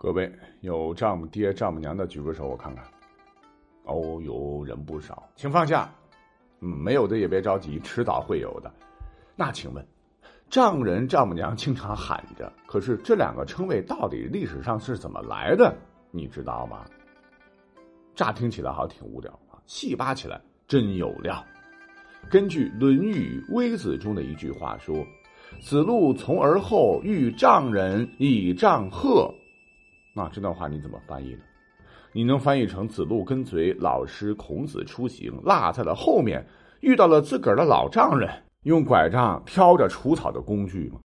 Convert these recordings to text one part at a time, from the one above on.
各位有丈母爹、丈母娘的举个手，我看看。哦，有人不少，请放下。嗯，没有的也别着急，迟早会有的。那请问，丈人、丈母娘经常喊着，可是这两个称谓到底历史上是怎么来的？你知道吗？乍听起来好像挺无聊啊，细扒起来真有料。根据《论语·微子》中的一句话说：“子路从而后遇丈人以丈贺。”那这段话你怎么翻译呢？你能翻译成子路跟随老师孔子出行，落在了后面，遇到了自个儿的老丈人，用拐杖挑着除草的工具吗？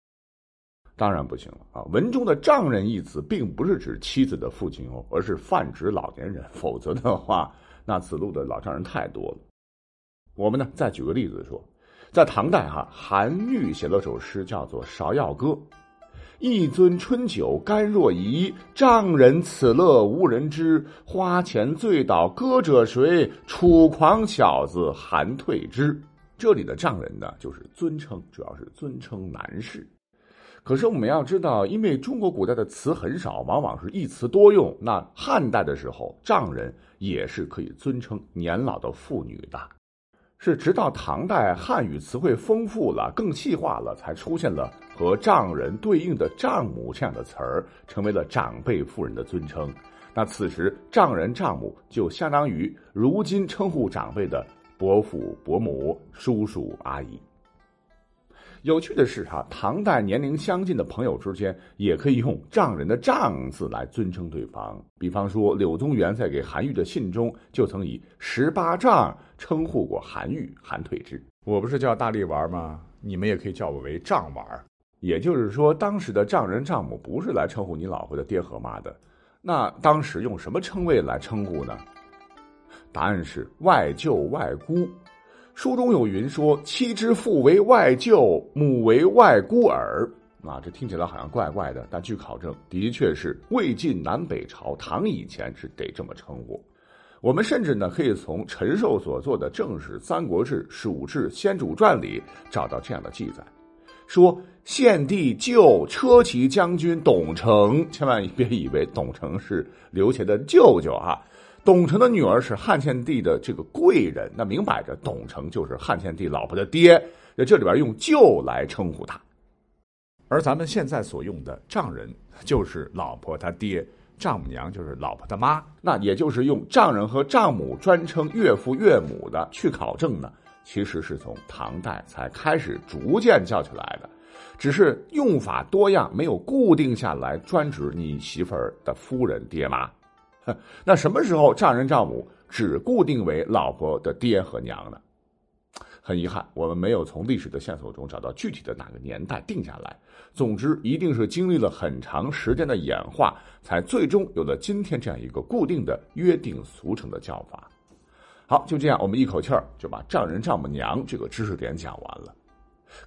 当然不行了啊！文中的“丈人”一词，并不是指妻子的父亲哦，而是泛指老年人。否则的话，那子路的老丈人太多了。我们呢，再举个例子说，在唐代哈，韩愈写了首诗，叫做《芍药歌》。一樽春酒甘若饴，丈人此乐无人知。花前醉倒歌者谁？楚狂小子韩退之。这里的丈人呢，就是尊称，主要是尊称男士。可是我们要知道，因为中国古代的词很少，往往是一词多用。那汉代的时候，丈人也是可以尊称年老的妇女的。是直到唐代，汉语词汇丰富了，更细化了，才出现了和丈人对应的丈母这样的词儿，成为了长辈妇人的尊称。那此时，丈人丈母就相当于如今称呼长辈的伯父伯母、叔叔阿姨。有趣的是，哈，唐代年龄相近的朋友之间也可以用丈人的“丈”字来尊称对方。比方说，柳宗元在给韩愈的信中就曾以“十八丈”称呼过韩愈、韩退之。我不是叫大力丸吗？你们也可以叫我为丈丸。也就是说，当时的丈人丈母不是来称呼你老婆的爹和妈的，那当时用什么称谓来称呼呢？答案是外舅、外姑。书中有云说：“妻之父为外舅，母为外孤儿。”啊，这听起来好像怪怪的，但据考证，的确是魏晋南北朝唐以前是得这么称呼。我们甚至呢，可以从陈寿所作的《正史三国志·蜀志先主传》里找到这样的记载：说献帝舅车骑将军董承，千万别以为董承是刘协的舅舅啊。董承的女儿是汉献帝的这个贵人，那明摆着董承就是汉献帝老婆的爹，在这里边用舅来称呼他。而咱们现在所用的丈人就是老婆他爹，丈母娘就是老婆他妈，那也就是用丈人和丈母专称岳父岳母的。去考证呢，其实是从唐代才开始逐渐叫起来的，只是用法多样，没有固定下来专指你媳妇儿的夫人爹妈。那什么时候丈人丈母只固定为老婆的爹和娘呢？很遗憾，我们没有从历史的线索中找到具体的哪个年代定下来。总之，一定是经历了很长时间的演化，才最终有了今天这样一个固定的约定俗成的叫法。好，就这样，我们一口气儿就把丈人丈母娘这个知识点讲完了。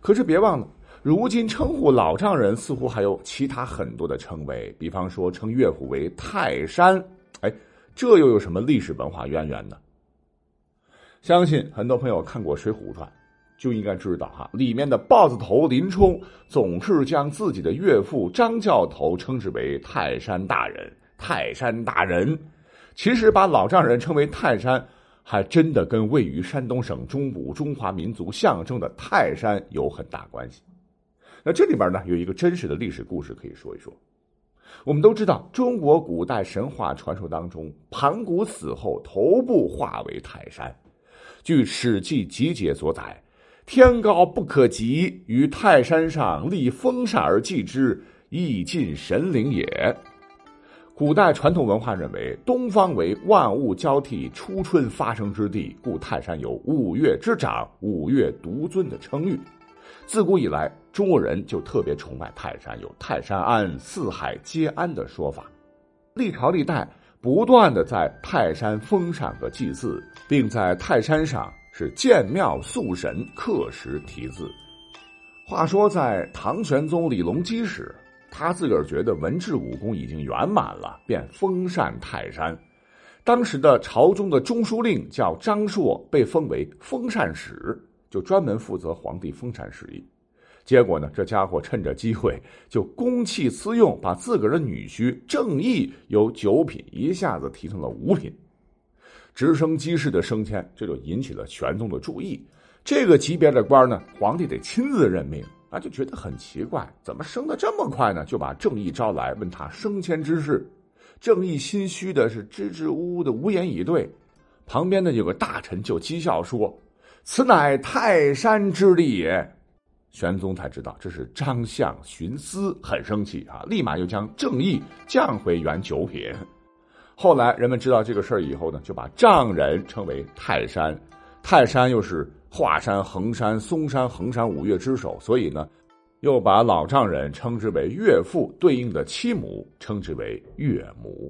可是别忘了，如今称呼老丈人似乎还有其他很多的称谓，比方说称岳父为泰山。哎，这又有什么历史文化渊源呢？相信很多朋友看过《水浒传》，就应该知道哈，里面的豹子头林冲总是将自己的岳父张教头称之为泰山大人。泰山大人，其实把老丈人称为泰山，还真的跟位于山东省中部、中华民族象征的泰山有很大关系。那这里边呢，有一个真实的历史故事可以说一说。我们都知道，中国古代神话传说当中，盘古死后头部化为泰山。据《史记集解》所载，天高不可及，于泰山上立风扇而祭之，亦尽神灵也。古代传统文化认为，东方为万物交替、初春发生之地，故泰山有五岳之长、五岳独尊的称誉。自古以来，中国人就特别崇拜泰山，有“泰山安，四海皆安”的说法。历朝历代不断的在泰山封禅和祭祀，并在泰山上是建庙塑神、刻石题字。话说，在唐玄宗李隆基时，他自个儿觉得文治武功已经圆满了，便封禅泰山。当时的朝中的中书令叫张硕，被封为封禅使。就专门负责皇帝封禅事宜，结果呢，这家伙趁着机会就公器私用，把自个儿的女婿郑义由九品一下子提成了五品，直升机式的升迁，这就引起了玄宗的注意。这个级别的官呢，皇帝得亲自任命啊，就觉得很奇怪，怎么升的这么快呢？就把郑义招来，问他升迁之事。郑义心虚的是支支吾吾的，无言以对。旁边呢有个大臣就讥笑说：“此乃泰山之力也。”玄宗才知道这是张相徇私，很生气啊，立马又将郑义降回原九品。后来人们知道这个事儿以后呢，就把丈人称为泰山。泰山又是华山、衡山、嵩山、衡山五岳之首，所以呢，又把老丈人称之为岳父，对应的妻母称之为岳母。